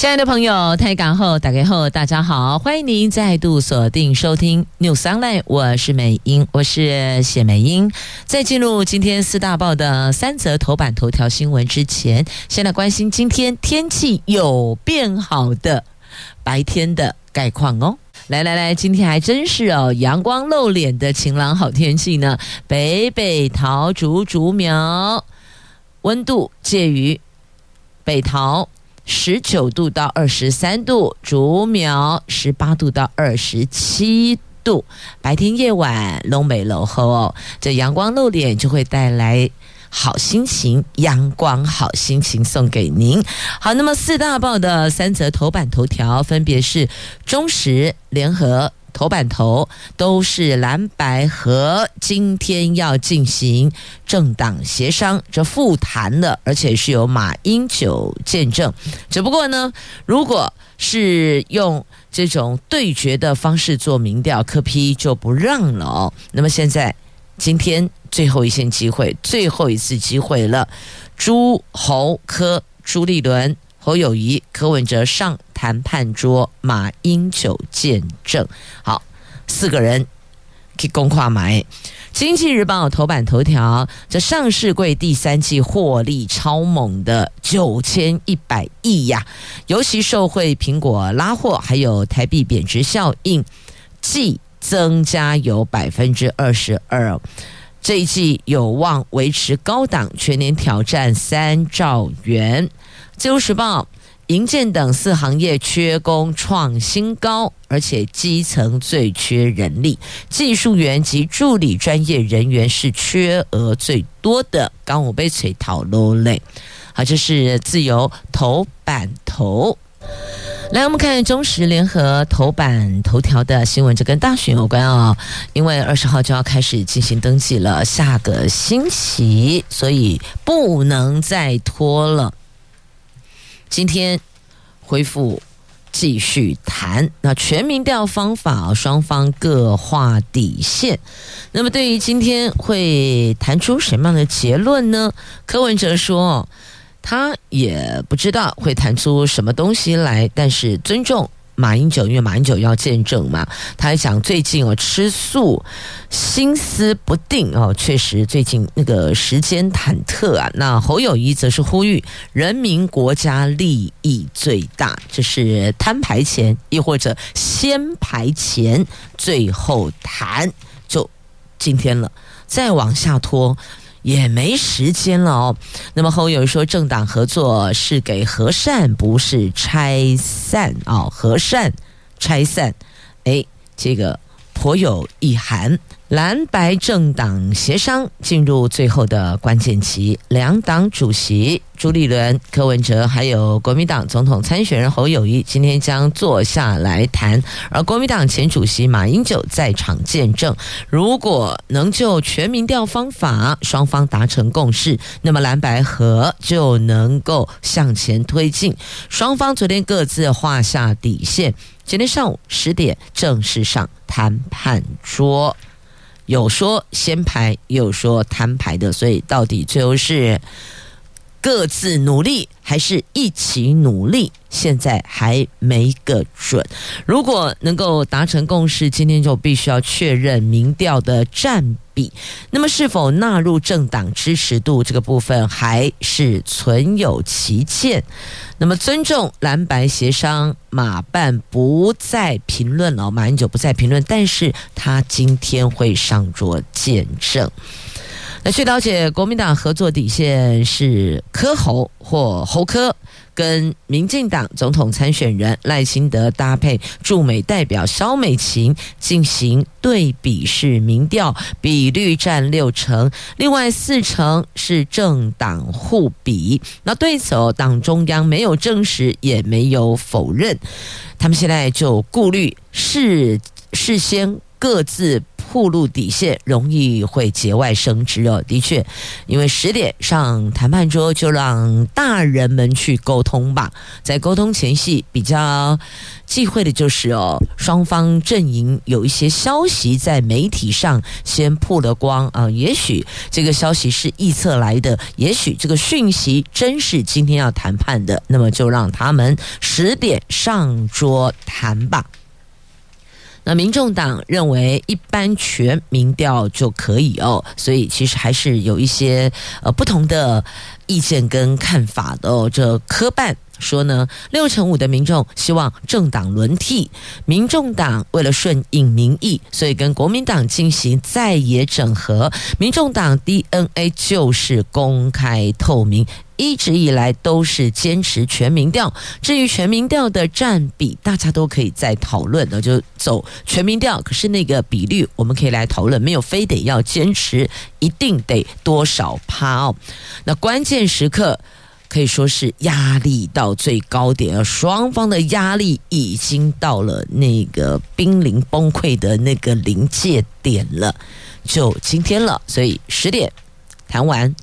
亲爱的朋友，台港后打开后，大家好，欢迎您再度锁定收听 News Online，我是美英，我是谢美英。在进入今天四大报的三则头版头条新闻之前，先来关心今天天气有变好的白天的概况哦。来来来，今天还真是哦，阳光露脸的晴朗好天气呢。北北桃竹竹苗温度介于北桃。十九度到二十三度，竹苗十八度到二十七度。白天夜晚龙美楼后哦，这阳光露脸就会带来好心情，阳光好心情送给您。好，那么四大报的三则头版头条分别是中时联合。头版头都是蓝白和，今天要进行政党协商，这复谈的，而且是由马英九见证。只不过呢，如果是用这种对决的方式做民调，柯 P 就不让了哦。那么现在今天最后一线机会，最后一次机会了，朱侯科朱立伦。侯友谊、柯文哲上谈判桌，马英九见证。好，四个人可以攻跨买。经济日报头版头条：这上市柜第三季获利超猛的九千一百亿呀，尤其受惠苹果拉货，还有台币贬值效应，季增加有百分之二十二。这一季有望维持高档，全年挑战三兆元。自由时报，营建等四行业缺工创新高，而且基层最缺人力，技术员及助理专业人员是缺额最多的。刚我被锤讨落泪，好，这是自由头版头。来，我们看中时联合头版头条的新闻，这跟大选有关哦，因为二十号就要开始进行登记了，下个星期，所以不能再拖了。今天恢复继续谈，那全民调方法，双方各划底线。那么对于今天会谈出什么样的结论呢？柯文哲说，他也不知道会谈出什么东西来，但是尊重。马英九，因为马英九要见证嘛，他还讲最近哦吃素，心思不定哦，确实最近那个时间忐忑啊。那侯友谊则是呼吁人民国家利益最大，这是摊牌前，亦或者先排前，最后谈，就今天了，再往下拖。也没时间了哦。那么后有人说，政党合作是给和善，不是拆散哦。和善拆散，哎，这个颇有意涵。蓝白政党协商进入最后的关键期，两党主席朱立伦、柯文哲，还有国民党总统参选人侯友谊，今天将坐下来谈。而国民党前主席马英九在场见证。如果能就全民调方法双方达成共识，那么蓝白合就能够向前推进。双方昨天各自画下底线，今天上午十点正式上谈判桌。有说先排，有说摊牌的，所以到底最后是各自努力，还是一起努力？现在还没个准。如果能够达成共识，今天就必须要确认民调的占那么，是否纳入政党支持度这个部分，还是存有歧见。那么，尊重蓝白协商，马办不再评论了，马英九不再评论，但是他今天会上桌见证。那据了解，国民党合作底线是柯侯或侯柯，跟民进党总统参选人赖清德搭配驻美代表萧美琴进行对比式民调，比率占六成，另外四成是政党互比。那对此，党中央没有证实，也没有否认。他们现在就顾虑事事先各自。暴露底线，容易会节外生枝哦。的确，因为十点上谈判桌，就让大人们去沟通吧。在沟通前夕，比较忌讳的就是哦，双方阵营有一些消息在媒体上先曝了光啊。也许这个消息是臆测来的，也许这个讯息真是今天要谈判的，那么就让他们十点上桌谈吧。那民众党认为一般全民调就可以哦，所以其实还是有一些呃不同的意见跟看法的哦。这科办说呢，六成五的民众希望政党轮替，民众党为了顺应民意，所以跟国民党进行在野整合。民众党 DNA 就是公开透明。一直以来都是坚持全民调，至于全民调的占比，大家都可以再讨论。那就走全民调，可是那个比率我们可以来讨论，没有非得要坚持一定得多少趴哦。那关键时刻可以说是压力到最高点，而双方的压力已经到了那个濒临崩溃的那个临界点了，就今天了。所以十点谈完。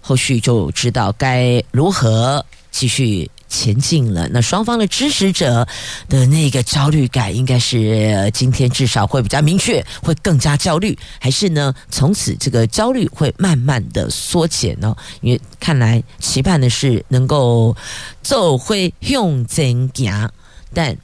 后续就知道该如何继续前进了。那双方的支持者的那个焦虑感，应该是今天至少会比较明确，会更加焦虑，还是呢？从此这个焦虑会慢慢的缩减呢？因为看来期盼的是能够走回向前行，但。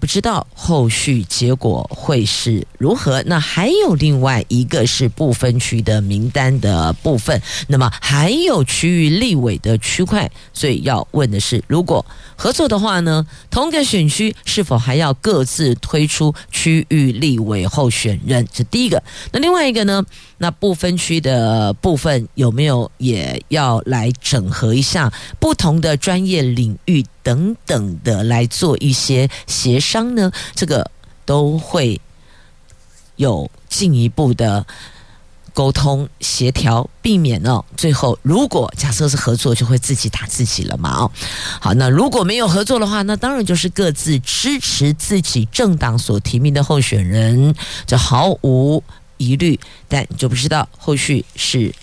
不知道后续结果会是如何。那还有另外一个是不分区的名单的部分，那么还有区域立委的区块，所以要问的是，如果合作的话呢，同个选区是否还要各自推出区域立委候选人？是第一个。那另外一个呢？那不分区的部分有没有也要来整合一下不同的专业领域等等的来做一些协商呢？这个都会有进一步的沟通协调，避免哦，最后如果假设是合作，就会自己打自己了嘛哦。好，那如果没有合作的话，那当然就是各自支持自己政党所提名的候选人，就毫无。疑虑，但就不知道后续是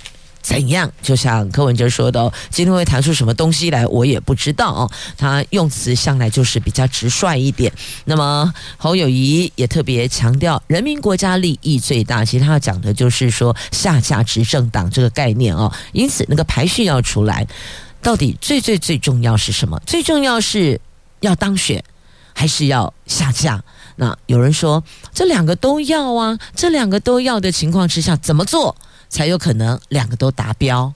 怎样。就像柯文哲说的，今天会谈出什么东西来，我也不知道哦。他用词向来就是比较直率一点。那么侯友宜也特别强调，人民国家利益最大。其实他要讲的就是说下架执政党这个概念哦。因此，那个排序要出来，到底最最最重要是什么？最重要是要当选，还是要下架？那有人说，这两个都要啊，这两个都要的情况之下，怎么做才有可能两个都达标？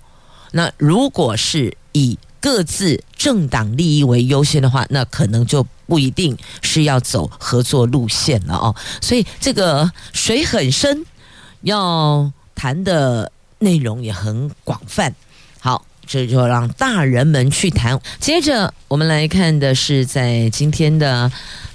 那如果是以各自政党利益为优先的话，那可能就不一定是要走合作路线了哦。所以这个水很深，要谈的内容也很广泛。好，这就让大人们去谈。接着我们来看的是在今天的。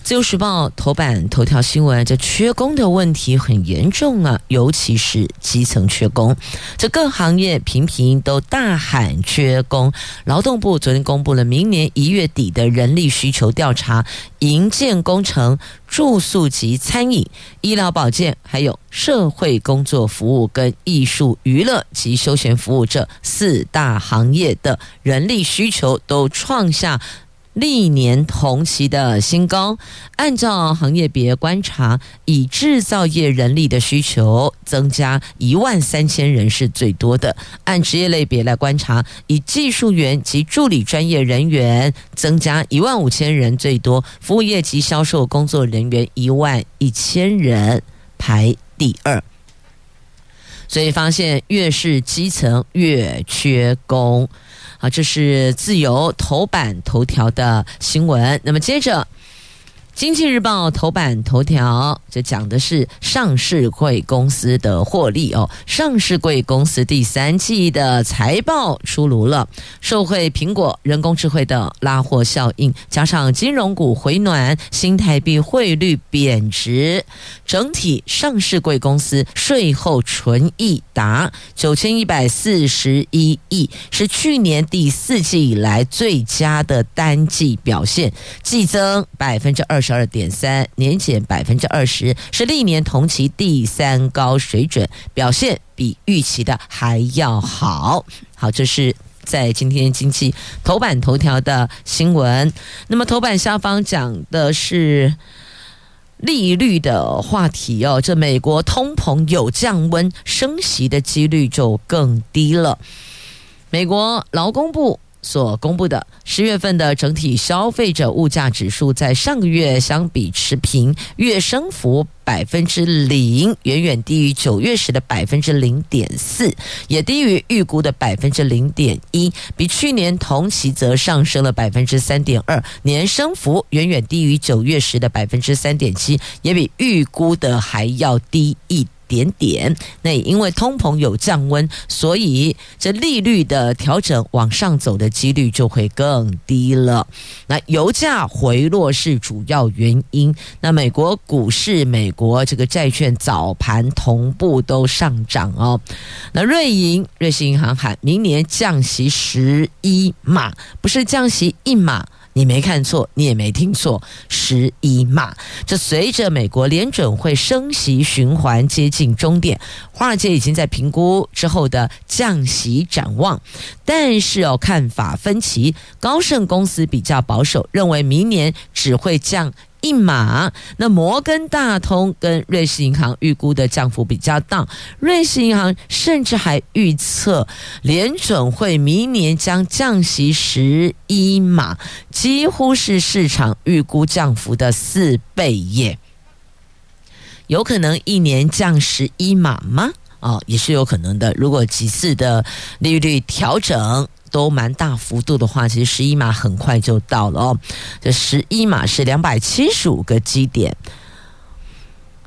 自由时报头版头条新闻，这缺工的问题很严重啊，尤其是基层缺工，这各行业频频都大喊缺工。劳动部昨天公布了明年一月底的人力需求调查，营建工程、住宿及餐饮、医疗保健，还有社会工作服务跟艺术娱乐及休闲服务这四大行业的人力需求都创下。历年同期的新高，按照行业别观察，以制造业人力的需求增加一万三千人是最多的；按职业类别来观察，以技术员及助理专业人员增加一万五千人最多；服务业及销售工作人员一万一千人排第二。所以发现，越是基层越缺工。啊，这是自由头版头条的新闻。那么接着。经济日报头版头条就讲的是上市贵公司的获利哦，上市贵公司第三季的财报出炉了，受惠苹果、人工智慧的拉货效应，加上金融股回暖，新台币汇率贬值，整体上市贵公司税后纯益达九千一百四十一亿，是去年第四季以来最佳的单季表现，季增百分之二十。十二点三，年减百分之二十，是历年同期第三高水准，表现比预期的还要好。好，这是在今天经济头版头条的新闻。那么头版下方讲的是。利率的话题哦，这美国通膨有降温，升息的几率就更低了。美国劳工部所公布的。十月份的整体消费者物价指数，在上个月相比持平，月升幅百分之零，远远低于九月时的百分之零点四，也低于预估的百分之零点一，比去年同期则上升了百分之三点二，年升幅远远低于九月时的百分之三点七，也比预估的还要低一点。点，那也因为通膨有降温，所以这利率的调整往上走的几率就会更低了。那油价回落是主要原因。那美国股市、美国这个债券早盘同步都上涨哦。那瑞银、瑞士银行喊明年降息十一码，不是降息一码。你没看错，你也没听错，十一码。这随着美国联准会升息循环接近终点，华尔街已经在评估之后的降息展望，但是哦，看法分歧。高盛公司比较保守，认为明年只会降。一码，那摩根大通跟瑞士银行预估的降幅比较大，瑞士银行甚至还预测联准会明年将降息十一码，几乎是市场预估降幅的四倍耶。有可能一年降十一码吗？哦，也是有可能的。如果几次的利率调整。都蛮大幅度的话，其实十一码很快就到了哦。这十一码是两百七十五个基点。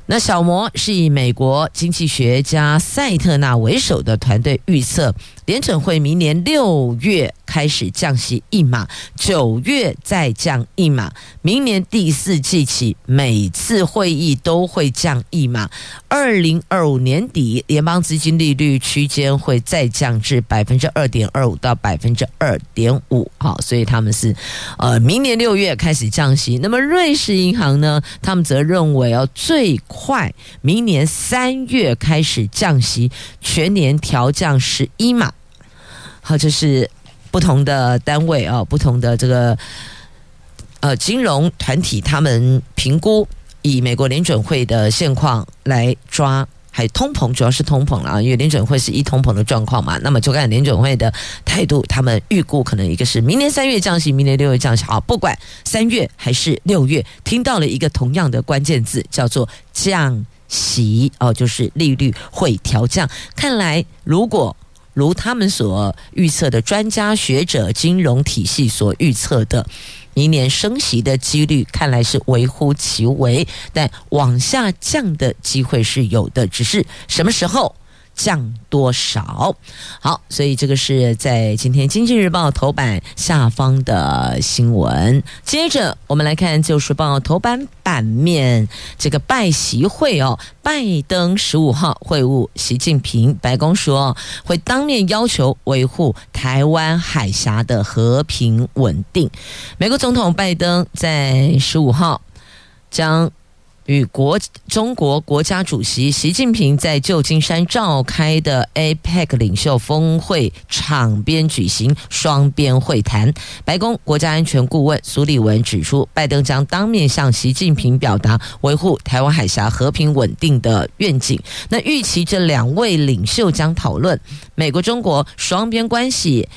那小摩是以美国经济学家赛特纳为首的团队预测。联准会明年六月开始降息一码，九月再降一码，明年第四季起每次会议都会降一码。二零二五年底，联邦资金利率区间会再降至百分之二点二五到百分之二点五。好，所以他们是呃明年六月开始降息。那么瑞士银行呢，他们则认为哦，最快明年三月开始降息，全年调降十一码。好，这是不同的单位啊，不同的这个呃金融团体，他们评估以美国联准会的现况来抓，还通膨主要是通膨了啊，因为联准会是一通膨的状况嘛。那么就看联准会的态度，他们预估可能一个是明年三月降息，明年六月降息。好，不管三月还是六月，听到了一个同样的关键字，叫做降息哦，就是利率会调降。看来如果。如他们所预测的，专家学者、金融体系所预测的，明年升息的几率看来是微乎其微，但往下降的机会是有的，只是什么时候？降多少？好，所以这个是在今天《经济日报》头版下方的新闻。接着我们来看《旧时报》头版版面，这个拜习会哦，拜登十五号会晤习近平，白宫说会当面要求维护台湾海峡的和平稳定。美国总统拜登在十五号将。与国中国国家主席习近平在旧金山召开的 APEC 领袖峰会场边举行双边会谈。白宫国家安全顾问苏利文指出，拜登将当面向习近平表达维护台湾海峡和平稳定的愿景。那预期这两位领袖将讨论美国中国双边关系，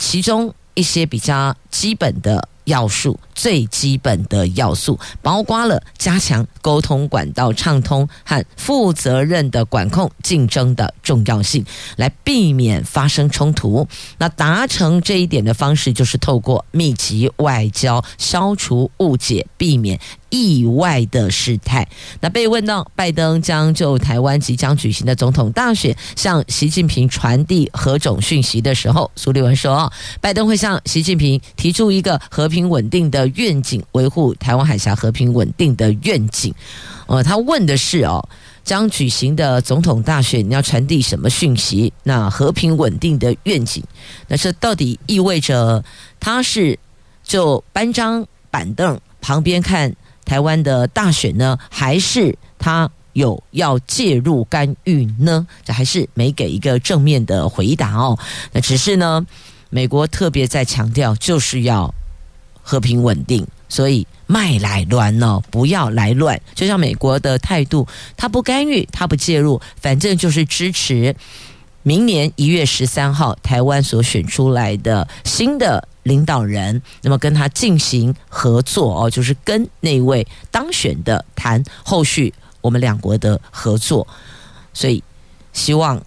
其中一些比较基本的要素。最基本的要素，包括了加强沟通管道畅通和负责任的管控竞争的重要性，来避免发生冲突。那达成这一点的方式，就是透过密集外交，消除误解，避免意外的事态。那被问到拜登将就台湾即将举行的总统大选向习近平传递何种讯息的时候，苏利文说，拜登会向习近平提出一个和平稳定的。愿景，维护台湾海峡和平稳定的愿景。呃，他问的是哦，将举行的总统大选，你要传递什么讯息？那和平稳定的愿景，那这到底意味着他是就搬张板凳旁边看台湾的大选呢，还是他有要介入干预呢？这还是没给一个正面的回答哦。那只是呢，美国特别在强调，就是要和平稳定，所以卖来乱哦，不要来乱。就像美国的态度，他不干预，他不介入，反正就是支持。明年一月十三号，台湾所选出来的新的领导人，那么跟他进行合作哦，就是跟那位当选的谈后续我们两国的合作，所以希望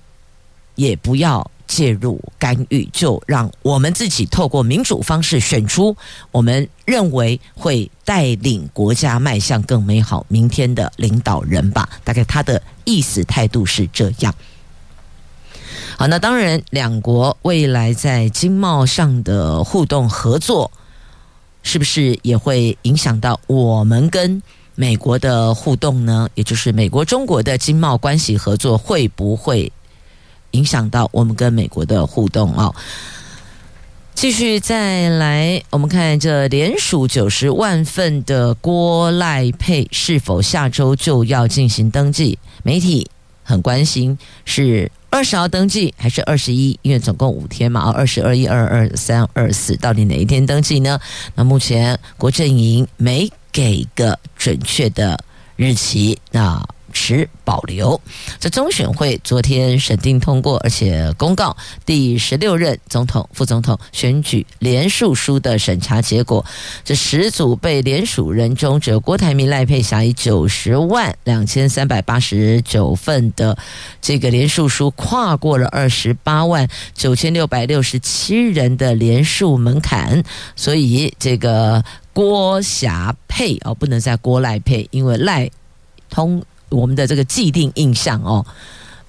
也不要介入干预，就让我们自己透过民主方式选出我们认为会带领国家迈向更美好明天的领导人吧。大概他的意思态度是这样。好，那当然，两国未来在经贸上的互动合作，是不是也会影响到我们跟美国的互动呢？也就是美国中国的经贸关系合作，会不会影响到我们跟美国的互动啊？继续再来，我们看这连署九十万份的郭赖配是否下周就要进行登记？媒体很关心是。二十号登记还是二十一？因为总共五天嘛，二十二、一、二、二、三、二、四，到底哪一天登记呢？那目前国阵营没给个准确的日期，那。持保留。这中选会昨天审定通过，而且公告第十六任总统、副总统选举连署书的审查结果。这十组被连署人中，只有郭台铭、赖佩霞以九十万两千三百八十九份的这个连署书，跨过了二十八万九千六百六十七人的连署门槛，所以这个郭霞配哦，不能再郭赖配，因为赖通。我们的这个既定印象哦，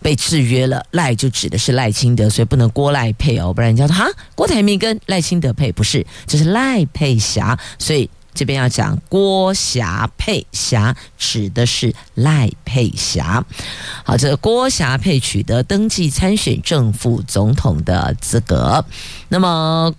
被制约了。赖就指的是赖清德，所以不能郭赖配哦，不然人家说哈，郭台铭跟赖清德配不是，这是赖佩霞，所以这边要讲郭霞配霞，指的是赖佩霞。好，这个郭霞配取得登记参选正副总统的资格，那么。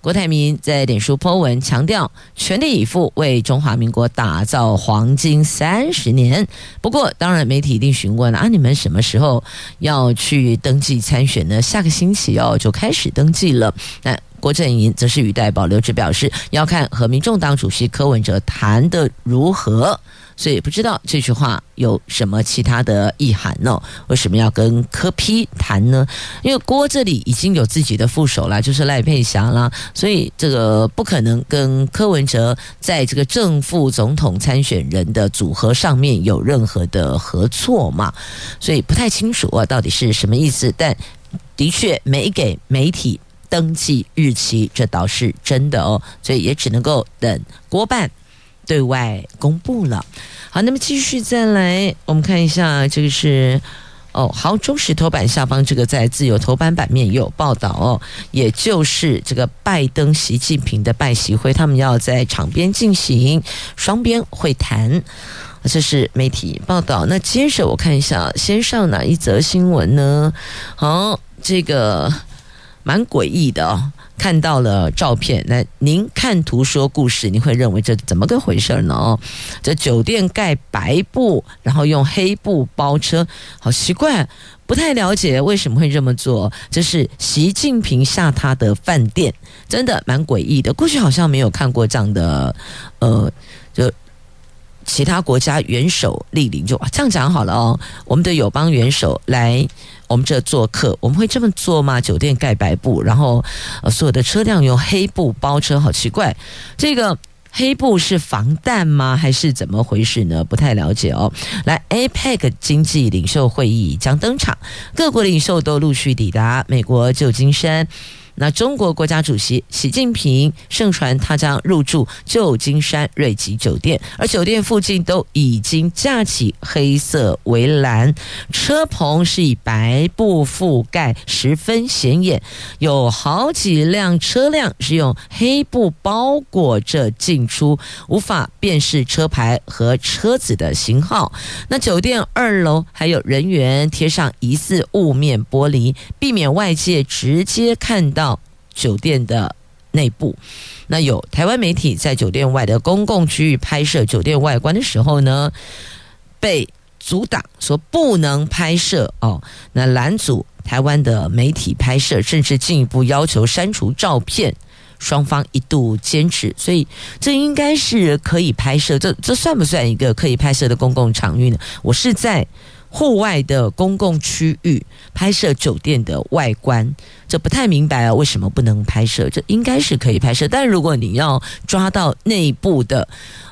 郭台铭在脸书 po 文强调，全力以赴为中华民国打造黄金三十年。不过，当然媒体一定询问了啊，你们什么时候要去登记参选呢？下个星期哦就开始登记了。那郭阵营则是语带保留，只表示要看和民众党主席柯文哲谈得如何。所以不知道这句话有什么其他的意涵呢？为什么要跟柯批谈呢？因为郭这里已经有自己的副手了，就是赖佩霞啦，所以这个不可能跟柯文哲在这个正副总统参选人的组合上面有任何的合作嘛，所以不太清楚啊，到底是什么意思？但的确没给媒体登记日期，这倒是真的哦，所以也只能够等郭办。对外公布了，好，那么继续再来，我们看一下，这个是哦，好，中时头版下方这个在自由头版版面也有报道哦，也就是这个拜登、习近平的拜习会，他们要在场边进行双边会谈，这是媒体报道。那接着我看一下，先上哪一则新闻呢？好，这个蛮诡异的哦。看到了照片，那您看图说故事，您会认为这怎么个回事呢？哦，这酒店盖白布，然后用黑布包车，好奇怪，不太了解为什么会这么做。这是习近平下榻的饭店，真的蛮诡异的。过去好像没有看过这样的，呃，就其他国家元首莅临，就这样讲好了哦。我们的友邦元首来。我们这做客，我们会这么做吗？酒店盖白布，然后呃，所有的车辆用黑布包车，好奇怪。这个黑布是防弹吗？还是怎么回事呢？不太了解哦。来，APEC 经济领袖会议将登场，各国领袖都陆续抵达美国旧金山。那中国国家主席习近平盛传他将入住旧金山瑞吉酒店，而酒店附近都已经架起黑色围栏，车棚是以白布覆盖，十分显眼。有好几辆车辆是用黑布包裹着进出，无法辨识车牌和车子的型号。那酒店二楼还有人员贴上疑似雾面玻璃，避免外界直接看到。酒店的内部。那有台湾媒体在酒店外的公共区域拍摄酒店外观的时候呢，被阻挡，说不能拍摄哦。那拦阻台湾的媒体拍摄，甚至进一步要求删除照片。双方一度坚持，所以这应该是可以拍摄。这这算不算一个可以拍摄的公共场域呢？我是在户外的公共区域拍摄酒店的外观，这不太明白啊，为什么不能拍摄？这应该是可以拍摄，但如果你要抓到内部的。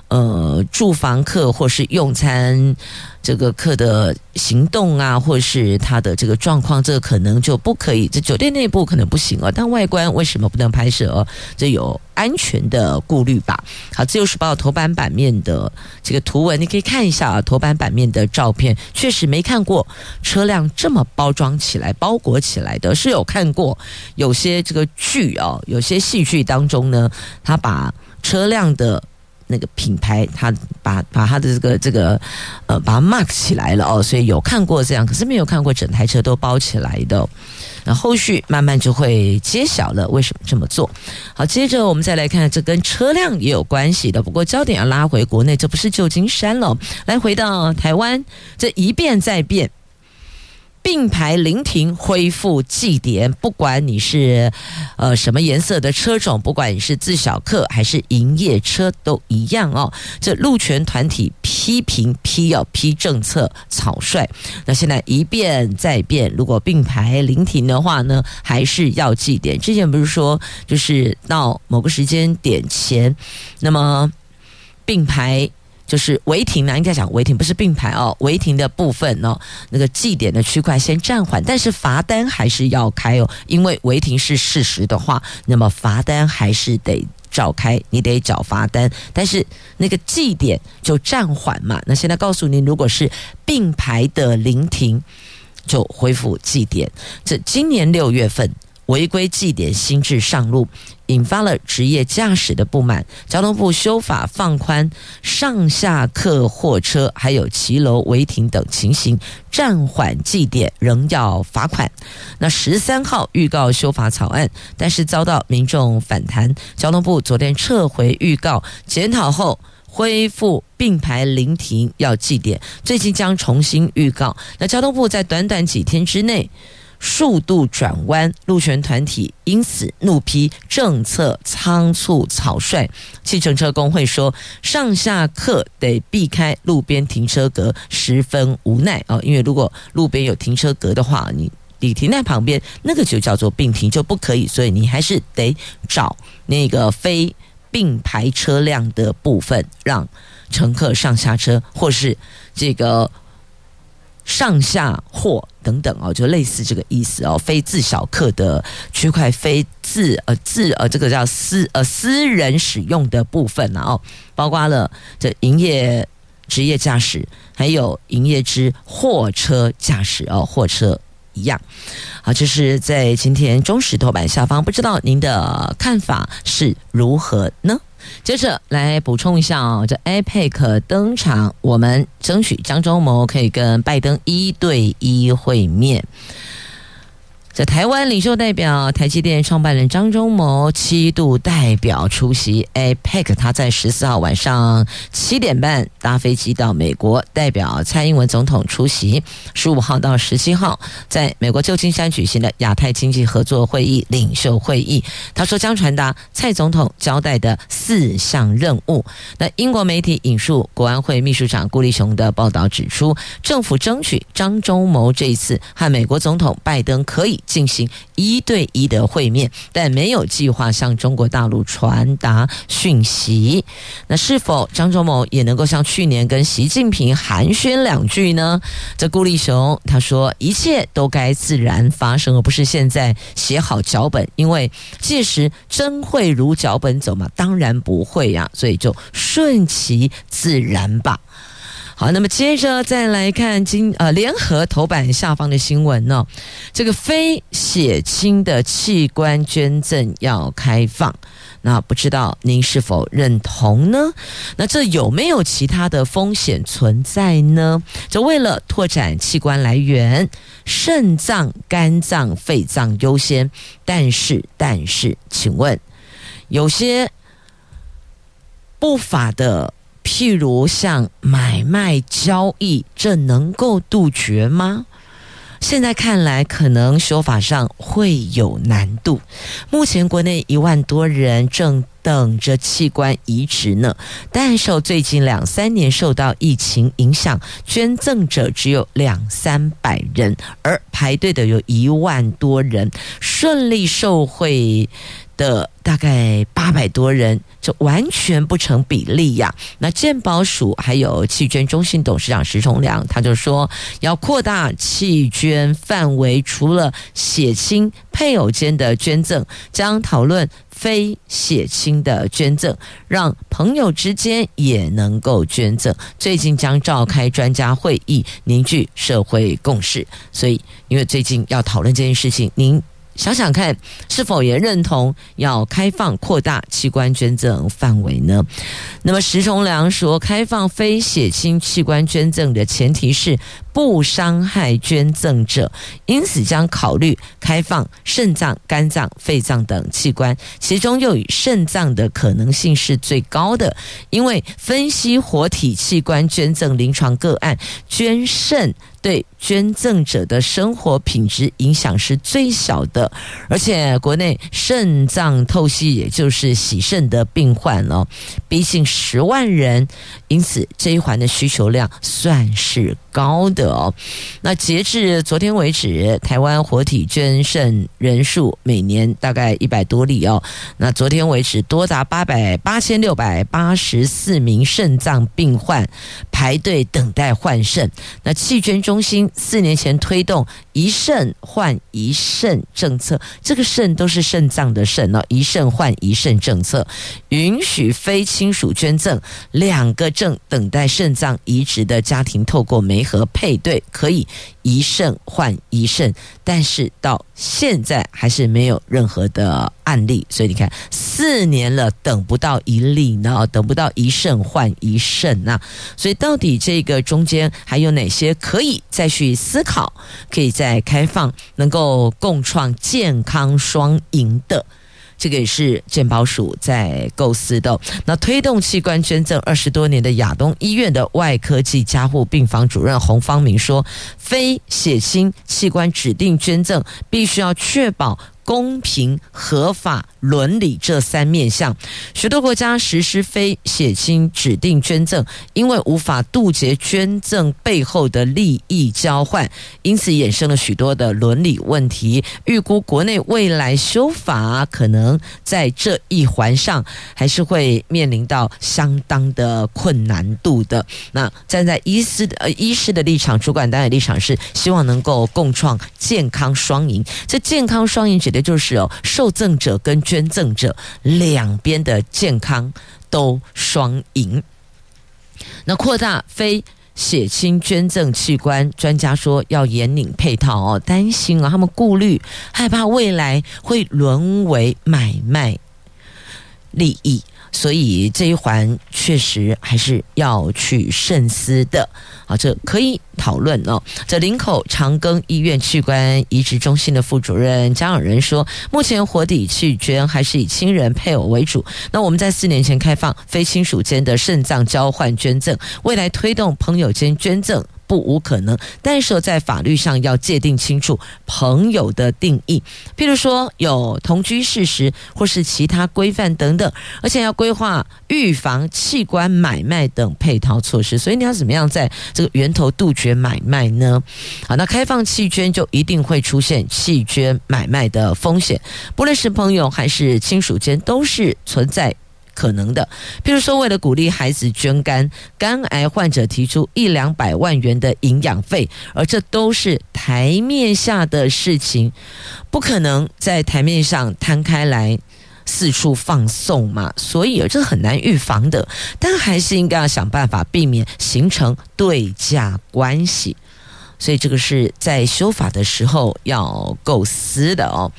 呃，住房客或是用餐这个客的行动啊，或是他的这个状况，这个可能就不可以。这酒店内部可能不行哦，但外观为什么不能拍摄哦？这有安全的顾虑吧？好，《自由时报》头版版面的这个图文，你可以看一下啊。头版版面的照片，确实没看过车辆这么包装起来、包裹起来的。是有看过有些这个剧哦，有些戏剧当中呢，他把车辆的。那个品牌，他把把他的这个这个呃，把它 mark 起来了哦，所以有看过这样，可是没有看过整台车都包起来的。那后续慢慢就会揭晓了，为什么这么做？好，接着我们再来看，这跟车辆也有关系的。不过焦点要拉回国内，这不是旧金山了，来回到台湾，这一变再变。并排临停恢复计点，不管你是呃什么颜色的车种，不管你是自小客还是营业车都一样哦。这路权团体批评批要批政策草率，那现在一变再变，如果并排临停的话呢，还是要计点。之前不是说就是到某个时间点前，那么并排。就是违停呢，应该讲违停不是并排哦，违停的部分哦，那个计点的区块先暂缓，但是罚单还是要开哦，因为违停是事实的话，那么罚单还是得照开，你得缴罚单，但是那个计点就暂缓嘛。那现在告诉您，如果是并排的临停，就恢复计点。这今年六月份。违规计点新制上路，引发了职业驾驶的不满。交通部修法放宽上下客货车还有骑楼违停等情形，暂缓计点仍要罚款。那十三号预告修法草案，但是遭到民众反弹。交通部昨天撤回预告，检讨后恢复并排临停要计点，最近将重新预告。那交通部在短短几天之内。数度转弯，路权团体因此怒批政策仓促草率。计程车工会说，上下客得避开路边停车格，十分无奈哦。因为如果路边有停车格的话，你你停在旁边，那个就叫做并停，就不可以。所以你还是得找那个非并排车辆的部分，让乘客上下车，或是这个。上下货等等哦，就类似这个意思哦。非自小客的区块，非自呃自呃这个叫私呃私人使用的部分呢哦，包括了这营业职业驾驶，还有营业之货车驾驶哦，货车一样。好，这是在今天中时头版下方，不知道您的看法是如何呢？接着来补充一下哦，这 APEC 登场，我们争取张忠谋可以跟拜登一对一会面。在台湾领袖代表台积电创办人张忠谋七度代表出席 APEC，他在十四号晚上七点半搭飞机到美国，代表蔡英文总统出席。十五号到十七号在美国旧金山举行的亚太经济合作会议领袖会议，他说将传达蔡总统交代的四项任务。那英国媒体引述国安会秘书长顾立雄的报道指出，政府争取张忠谋这一次和美国总统拜登可以。进行一对一的会面，但没有计划向中国大陆传达讯息。那是否张忠谋也能够像去年跟习近平寒暄两句呢？这顾立雄他说，一切都该自然发生，而不是现在写好脚本，因为届时真会如脚本走吗？当然不会呀，所以就顺其自然吧。好，那么接着再来看今呃联合头版下方的新闻呢，这个非血亲的器官捐赠要开放，那不知道您是否认同呢？那这有没有其他的风险存在呢？就为了拓展器官来源，肾脏、肝脏、肺脏优先，但是但是，请问。有些不法的，譬如像买卖交易，这能够杜绝吗？现在看来，可能修法上会有难度。目前国内一万多人正等着器官移植呢，但受最近两三年受到疫情影响，捐赠者只有两三百人，而排队的有一万多人，顺利受惠的大概八百多人，就完全不成比例呀。那健保署还有器捐中心董事长石崇良，他就说要扩大器捐范围，除了血亲配偶间的捐赠，将讨论非血亲的捐赠，让朋友之间也能够捐赠。最近将召开专家会议，凝聚社会共识。所以，因为最近要讨论这件事情，您。想想看，是否也认同要开放扩大器官捐赠范围呢？那么石崇良说，开放非血亲器官捐赠的前提是不伤害捐赠者，因此将考虑开放肾脏、肝脏、肺脏等器官，其中又以肾脏的可能性是最高的，因为分析活体器官捐赠临床个案，捐肾。对捐赠者的生活品质影响是最小的，而且国内肾脏透析，也就是洗肾的病患哦，逼近十万人，因此这一环的需求量算是高的哦。那截至昨天为止，台湾活体捐肾人数每年大概一百多例哦。那昨天为止，多达八百八千六百八十四名肾脏病患排队等待换肾。那器捐中。中心四年前推动一肾换一肾政策，这个肾都是肾脏的肾哦，一肾换一肾政策，允许非亲属捐赠，两个正等待肾脏移植的家庭透过媒合配对，可以一肾换一肾，但是到现在还是没有任何的案例，所以你看四年了，等不到一例呢，等不到一肾换一肾呐，所以到底这个中间还有哪些可以再去思考，可以再开放，能够共创健康双赢的？这个也是健保署在构思的。那推动器官捐赠二十多年的亚东医院的外科暨加护病房主任洪方明说：“非血清器官指定捐赠，必须要确保。”公平、合法、伦理这三面向，许多国家实施非血亲指定捐赠，因为无法杜绝捐赠背后的利益交换，因此衍生了许多的伦理问题。预估国内未来修法可能在这一环上还是会面临到相当的困难度的。那站在医师的呃医师的立场，主管单位立场是希望能够共创健康双赢。这健康双赢指。也就是哦，受赠者跟捐赠者两边的健康都双赢。那扩大非血清捐赠器官，专家说要严领配套哦，担心啊，他们顾虑，害怕未来会沦为买卖利益。所以这一环确实还是要去慎思的啊，这可以讨论哦。这林口长庚医院器官移植中心的副主任江尔仁说，目前活体器捐还是以亲人配偶为主。那我们在四年前开放非亲属间的肾脏交换捐赠，未来推动朋友间捐赠。不无可能，但是在法律上要界定清楚朋友的定义，譬如说有同居事实或是其他规范等等，而且要规划预防器官买卖等配套措施。所以你要怎么样在这个源头杜绝买卖呢？好，那开放弃捐就一定会出现弃捐买卖的风险，不论是朋友还是亲属间都是存在。可能的，譬如说，为了鼓励孩子捐肝，肝癌患者提出一两百万元的营养费，而这都是台面下的事情，不可能在台面上摊开来四处放送嘛，所以这很难预防的，但还是应该要想办法避免形成对价关系，所以这个是在修法的时候要构思的哦。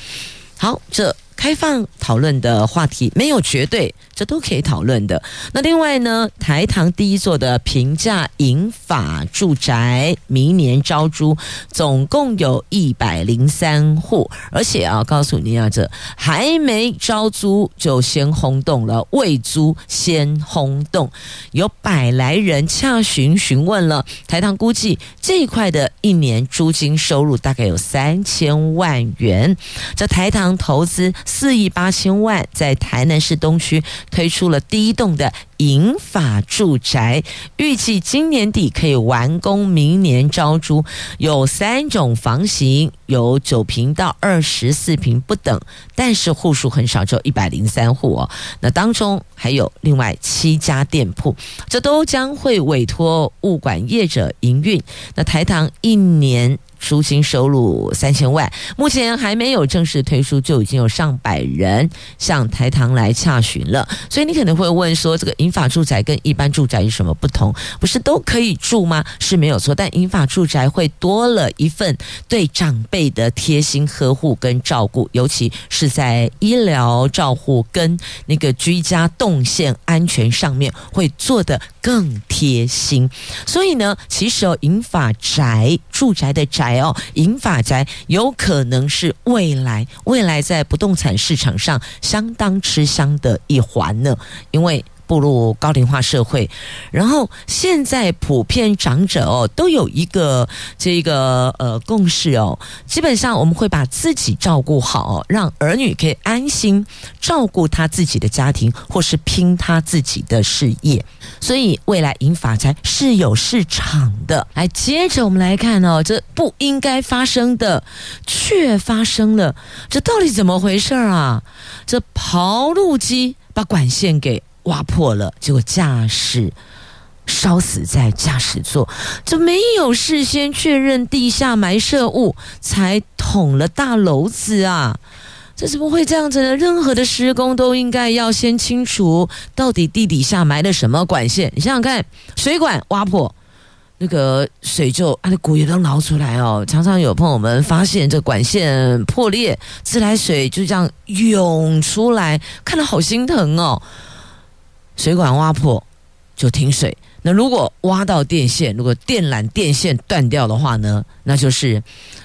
好，这。开放讨论的话题，没有绝对，这都可以讨论的。那另外呢，台糖第一座的平价银发住宅明年招租，总共有一百零三户，而且啊，告诉你啊，这还没招租就先轰动了，未租先轰动，有百来人洽询询问了台糖，估计这一块的一年租金收入大概有三千万元。这台糖投资。四亿八千万在台南市东区推出了第一栋的银发住宅，预计今年底可以完工，明年招租。有三种房型，有九平到二十四平不等，但是户数很少，只有一百零三户哦。那当中还有另外七家店铺，这都将会委托物管业者营运。那台糖一年。租金收入三千万，目前还没有正式推出，就已经有上百人向台糖来洽询了。所以你可能会问说，这个银发住宅跟一般住宅有什么不同？不是都可以住吗？是没有错，但银发住宅会多了一份对长辈的贴心呵护跟照顾，尤其是在医疗照护跟那个居家动线安全上面会做得更贴心。所以呢，其实哦，银发宅住宅的宅。哦，银发宅有可能是未来未来在不动产市场上相当吃香的一环呢，因为。步入高龄化社会，然后现在普遍长者哦都有一个这个呃共识哦，基本上我们会把自己照顾好，让儿女可以安心照顾他自己的家庭，或是拼他自己的事业。所以未来银发财是有市场的。来，接着我们来看哦，这不应该发生的却发生了，这到底怎么回事啊？这刨路机把管线给。挖破了，结果驾驶烧死在驾驶座，这没有事先确认地下埋设物，才捅了大篓子啊！这怎么会这样子呢？任何的施工都应该要先清楚到底地底下埋了什么管线。你想想看，水管挖破，那个水就啊，那骨也都捞出来哦。常常有朋友们发现这管线破裂，自来水就这样涌出来，看得好心疼哦。水管挖破就停水，那如果挖到电线，如果电缆电线断掉的话呢，那就是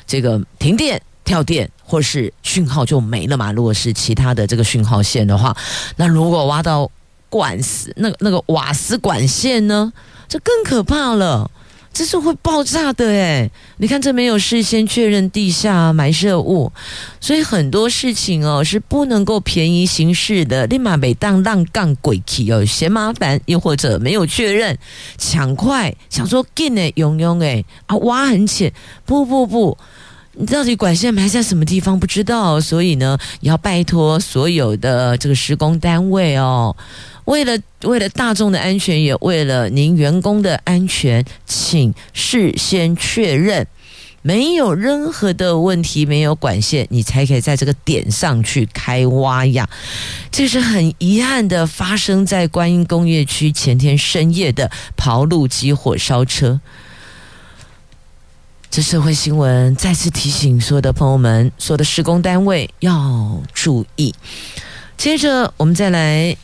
这个停电、跳电，或是讯号就没了嘛。如果是其他的这个讯号线的话，那如果挖到管丝，那个那个瓦斯管线呢，这更可怕了。这是会爆炸的诶，你看这没有事先确认地下埋设物，所以很多事情哦是不能够便宜行事的。立马被当浪杠鬼气哦，嫌麻烦，又或者没有确认，抢快想说进诶用用诶啊挖很浅，不不不，你到底管线埋在什么地方不知道，所以呢要拜托所有的这个施工单位哦。为了为了大众的安全，也为了您员工的安全，请事先确认，没有任何的问题，没有管线，你才可以在这个点上去开挖呀。这是很遗憾的，发生在观音工业区前天深夜的刨路机火烧车。这社会新闻再次提醒所有的朋友们，所有的施工单位要注意。接着，我们再来。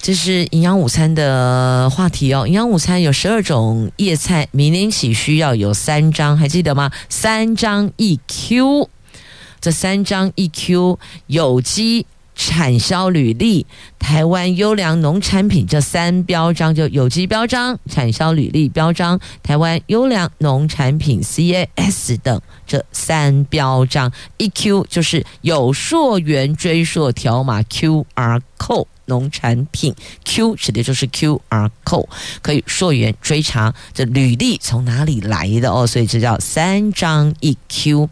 这是营养午餐的话题哦。营养午餐有十二种叶菜，明年起需要有三张，还记得吗？三张一 Q，这三张一 Q 有机产销履历、台湾优良农产品这三标章，就有机标章、产销履历标章、台湾优良农产品 CAS 等这三标章，一 Q 就是有溯源追溯条码 QR code。农产品 Q 指的就是 QR code，可以溯源追查这履历从哪里来的哦，所以这叫三张一 Q。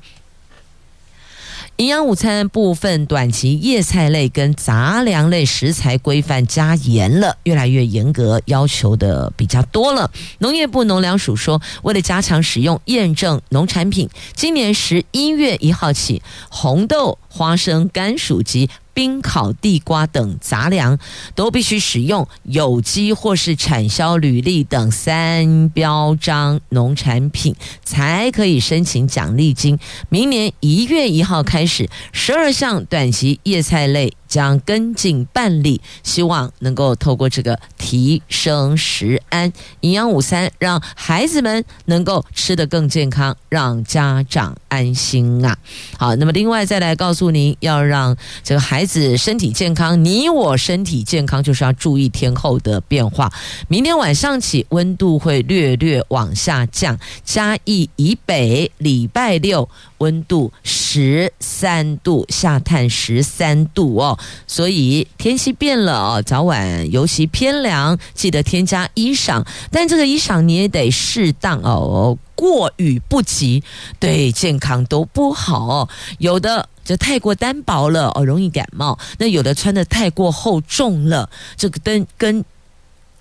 营养午餐部分短期叶菜类跟杂粮类食材规范加严了，越来越严格，要求的比较多了。农业部农粮署说，为了加强使用验证农产品，今年十一月一号起，红豆、花生、甘薯及冰烤地瓜等杂粮，都必须使用有机或是产销履历等三标章农产品，才可以申请奖励金。明年一月一号开始，十二项短期叶菜类。将跟进办理，希望能够透过这个提升食安、营养午餐，让孩子们能够吃得更健康，让家长安心啊！好，那么另外再来告诉您，要让这个孩子身体健康，你我身体健康就是要注意天候的变化。明天晚上起，温度会略略往下降，嘉义以北礼拜六。温度十三度，下探十三度哦，所以天气变了哦，早晚尤其偏凉，记得添加衣裳，但这个衣裳你也得适当哦，过与不及，对健康都不好。有的就太过单薄了哦，容易感冒；那有的穿的太过厚重了，这个跟跟。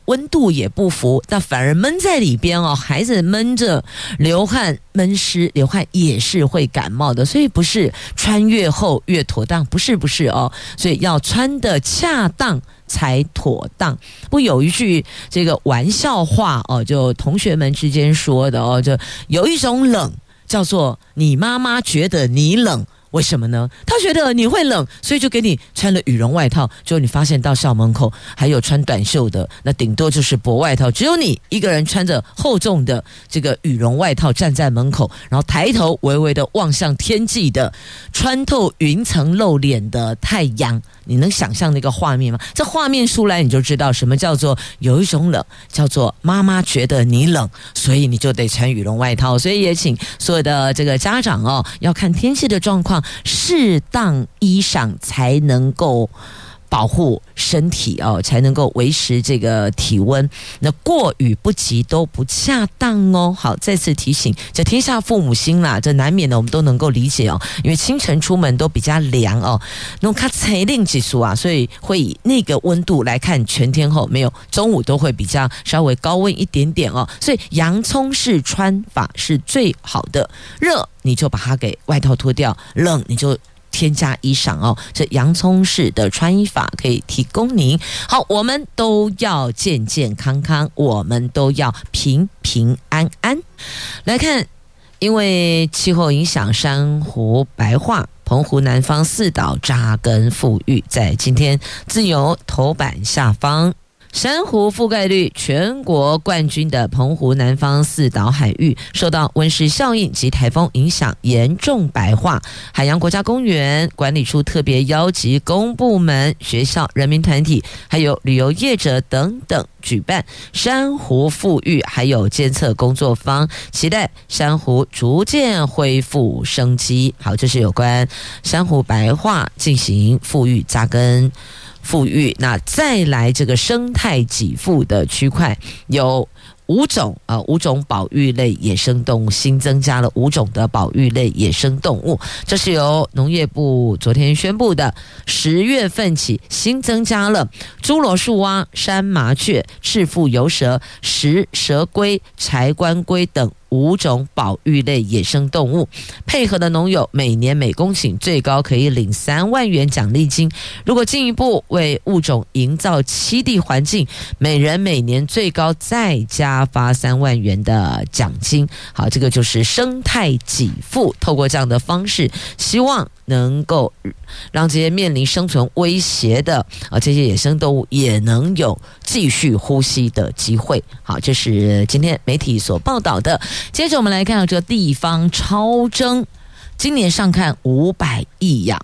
温度也不符，但反而闷在里边哦。孩子闷着流汗闷湿，流汗也是会感冒的。所以不是穿越厚越妥当，不是不是哦。所以要穿得恰当才妥当。不有一句这个玩笑话哦，就同学们之间说的哦，就有一种冷叫做你妈妈觉得你冷。为什么呢？他觉得你会冷，所以就给你穿了羽绒外套。结果你发现到校门口还有穿短袖的，那顶多就是薄外套。只有你一个人穿着厚重的这个羽绒外套站在门口，然后抬头微微的望向天际的穿透云层露脸的太阳。你能想象那个画面吗？这画面出来你就知道什么叫做有一种冷，叫做妈妈觉得你冷，所以你就得穿羽绒外套。所以也请所有的这个家长哦，要看天气的状况，适当衣裳才能够。保护身体哦，才能够维持这个体温。那过与不及都不恰当哦。好，再次提醒，这天下父母心啦，这难免的，我们都能够理解哦。因为清晨出门都比较凉哦，那卡才令几数啊，所以会以那个温度来看全天候，没有中午都会比较稍微高温一点点哦。所以洋葱式穿法是最好的，热你就把它给外套脱掉，冷你就。添加衣裳哦，这洋葱式的穿衣法可以提供您。好，我们都要健健康康，我们都要平平安安。来看，因为气候影响，珊瑚白化，澎湖南方四岛扎根富裕，在今天自由头版下方。珊瑚覆盖率全国冠军的澎湖南方四岛海域，受到温室效应及台风影响，严重白化。海洋国家公园管理处特别邀集公部门、学校、人民团体，还有旅游业者等等，举办珊瑚复育还有监测工作坊，期待珊瑚逐渐恢复生机。好，这是有关珊瑚白化进行复育扎根。富裕，那再来这个生态给付的区块有五种啊，五种保育类野生动物新增加了五种的保育类野生动物，这是由农业部昨天宣布的。十月份起新增加了侏罗树蛙、山麻雀、赤腹游蛇、石蛇龟、柴棺龟等。五种保育类野生动物，配合的农友每年每公顷最高可以领三万元奖励金。如果进一步为物种营造栖地环境，每人每年最高再加发三万元的奖金。好，这个就是生态给付，透过这样的方式，希望。能够让这些面临生存威胁的啊这些野生动物也能有继续呼吸的机会。好，这是今天媒体所报道的。接着我们来看到这个地方超征，今年上看五百亿呀。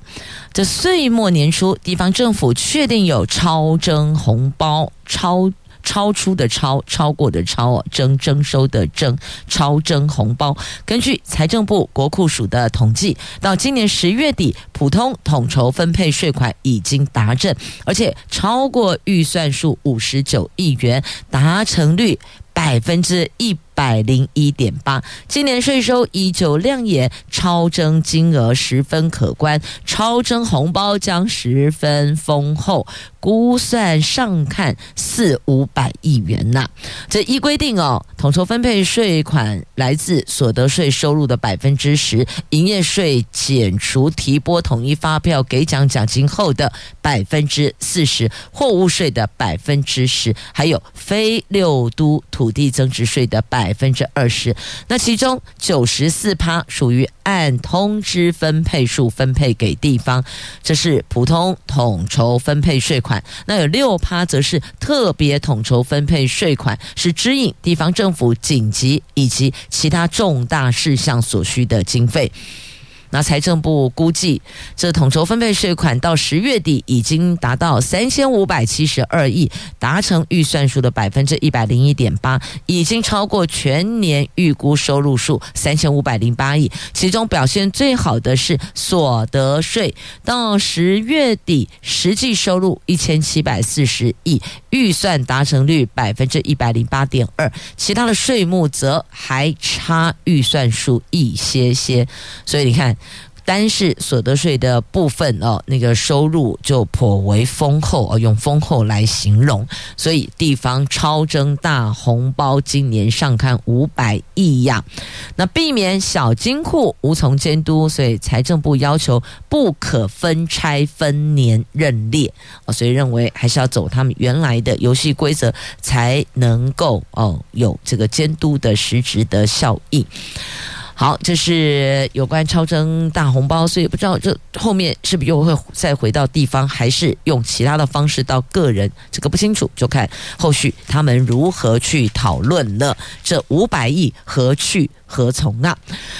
这岁末年初，地方政府确定有超征红包超。超出的超，超过的超，征征收的征，超征红包。根据财政部国库署的统计，到今年十月底，普通统筹分配税款已经达阵，而且超过预算数五十九亿元，达成率百分之一百零一点八。今年税收依旧亮眼，超征金额十分可观，超征红包将十分丰厚。估算上看四五百亿元呐、这一规定哦，统筹分配税款来自所得税收入的百分之十，营业税减除提拨统一发票给奖奖金后的百分之四十，货物税的百分之十，还有非六都土地增值税的百百分之二十。那其中九十四趴属于按通知分配数分配给地方，这是普通统筹分配税款。款那有六趴，则是特别统筹分配税款，是指引地方政府紧急以及其他重大事项所需的经费。那财政部估计，这统筹分配税款到十月底已经达到三千五百七十二亿，达成预算数的百分之一百零一点八，已经超过全年预估收入数三千五百零八亿。其中表现最好的是所得税，到十月底实际收入一千七百四十亿，预算达成率百分之一百零八点二。其他的税目则还差预算数一些些，所以你看。单是所得税的部分哦，那个收入就颇为丰厚哦，用丰厚来形容，所以地方超征大红包，今年上看五百亿呀。那避免小金库无从监督，所以财政部要求不可分拆分年认列哦，所以认为还是要走他们原来的游戏规则，才能够哦有这个监督的实质的效益。好，这是有关超征大红包，所以不知道这后面是不是又会再回到地方，还是用其他的方式到个人，这个不清楚，就看后续他们如何去讨论了。这五百亿何去何从啊？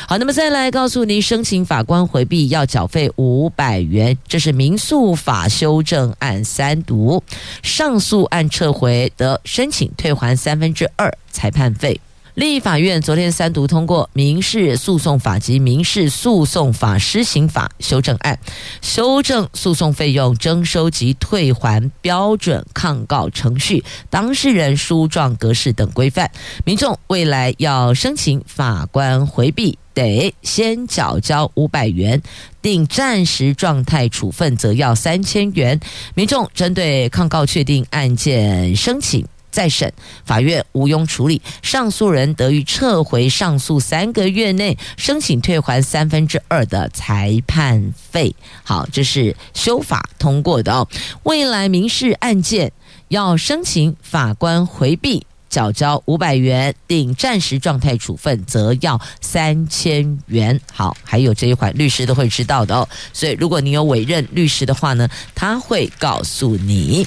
好，那么再来告诉您，申请法官回避要缴费五百元，这是民诉法修正案三读，上诉案撤回得申请退还三分之二裁判费。立法院昨天三读通过《民事诉讼法》及《民事诉讼法施行法》修正案，修正诉讼费用征收及退还标准抗告程序、当事人书状格式等规范。民众未来要申请法官回避，得先缴交五百元；定暂时状态处分，则要三千元。民众针对抗告确定案件申请。再审，法院无庸处理，上诉人得于撤回上诉三个月内申请退还三分之二的裁判费。好，这是修法通过的哦。未来民事案件要申请法官回避。缴交五百元，定暂时状态处分，则要三千元。好，还有这一款律师都会知道的哦。所以，如果你有委任律师的话呢，他会告诉你。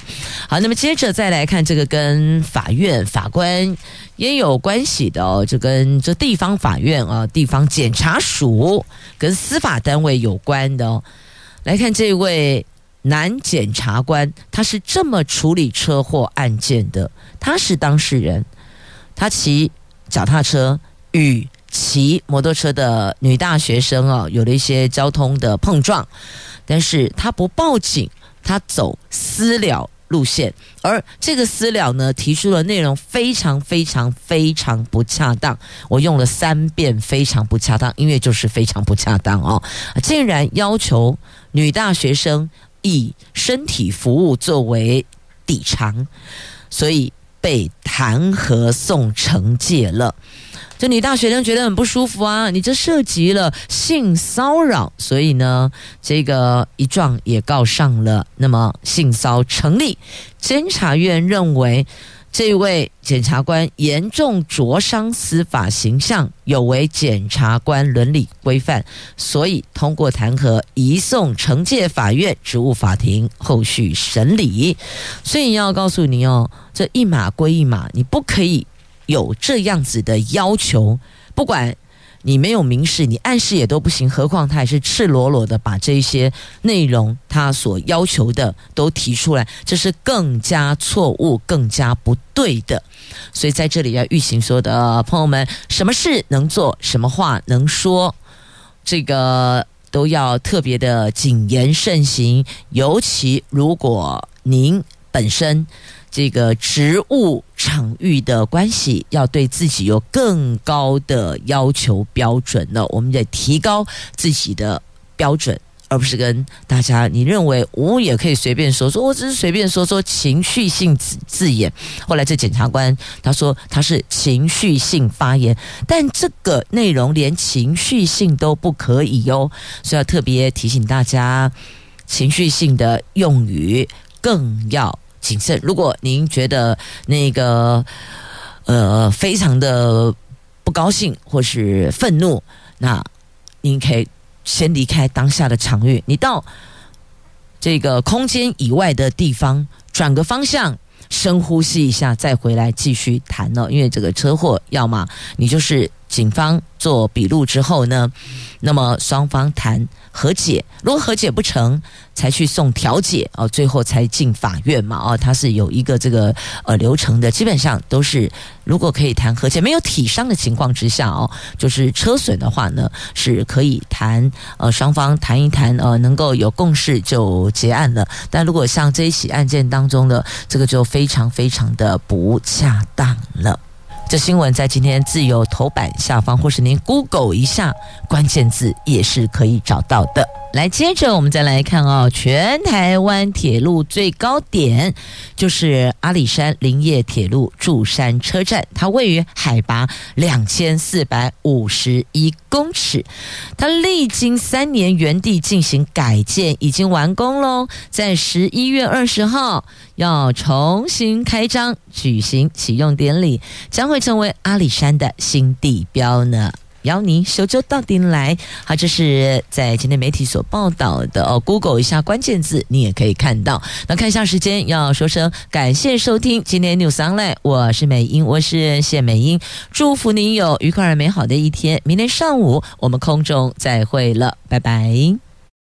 好，那么接着再来看这个跟法院法官也有关系的哦，就跟这地方法院啊、地方检察署跟司法单位有关的哦。来看这位。男检察官他是这么处理车祸案件的，他是当事人，他骑脚踏车与骑摩托车的女大学生啊有了一些交通的碰撞，但是他不报警，他走私了路线，而这个私了呢提出的内容非常非常非常不恰当，我用了三遍非常不恰当，因为就是非常不恰当哦，竟然要求女大学生。以身体服务作为抵偿，所以被弹劾送惩戒了。这女大学生觉得很不舒服啊！你这涉及了性骚扰，所以呢，这个一状也告上了。那么性骚成立，监察院认为。这位检察官严重灼伤司法形象，有违检察官伦理规范，所以通过弹劾，移送惩戒法院职务法庭后续审理。所以要告诉你哦，这一码归一码，你不可以有这样子的要求，不管。你没有明示，你暗示也都不行，何况他还是赤裸裸的把这些内容他所要求的都提出来，这是更加错误、更加不对的。所以在这里要预请所有的朋友们，什么事能做，什么话能说，这个都要特别的谨言慎行。尤其如果您本身这个职务场域的关系，要对自己有更高的要求标准了。我们得提高自己的标准。而不是跟大家，你认为我也可以随便说说，我只是随便说说情绪性字字眼。后来这检察官他说他是情绪性发言，但这个内容连情绪性都不可以哟，所以要特别提醒大家，情绪性的用语更要谨慎。如果您觉得那个呃非常的不高兴或是愤怒，那您可以。先离开当下的场域，你到这个空间以外的地方，转个方向，深呼吸一下，再回来继续谈了。因为这个车祸，要么你就是警方做笔录之后呢，那么双方谈。和解，如果和解不成，才去送调解哦，最后才进法院嘛哦，它是有一个这个呃流程的，基本上都是如果可以谈和解，没有体伤的情况之下哦，就是车损的话呢，是可以谈呃双方谈一谈呃能够有共识就结案了。但如果像这一起案件当中的这个就非常非常的不恰当了。这新闻在今天自由头版下方，或是您 Google 一下关键字也是可以找到的。来，接着我们再来看哦，全台湾铁路最高点就是阿里山林业铁路柱山车站，它位于海拔两千四百五十一公尺，它历经三年原地进行改建，已经完工喽，在十一月二十号要重新开张举行启用典礼，将会成为阿里山的新地标呢。邀您修州到底来，好，这是在今天媒体所报道的哦。Google 一下关键字，你也可以看到。那看一下时间，要说声感谢收听今天 News Online，我是美英，我是谢美英，祝福您有愉快而美好的一天。明天上午我们空中再会了，拜拜。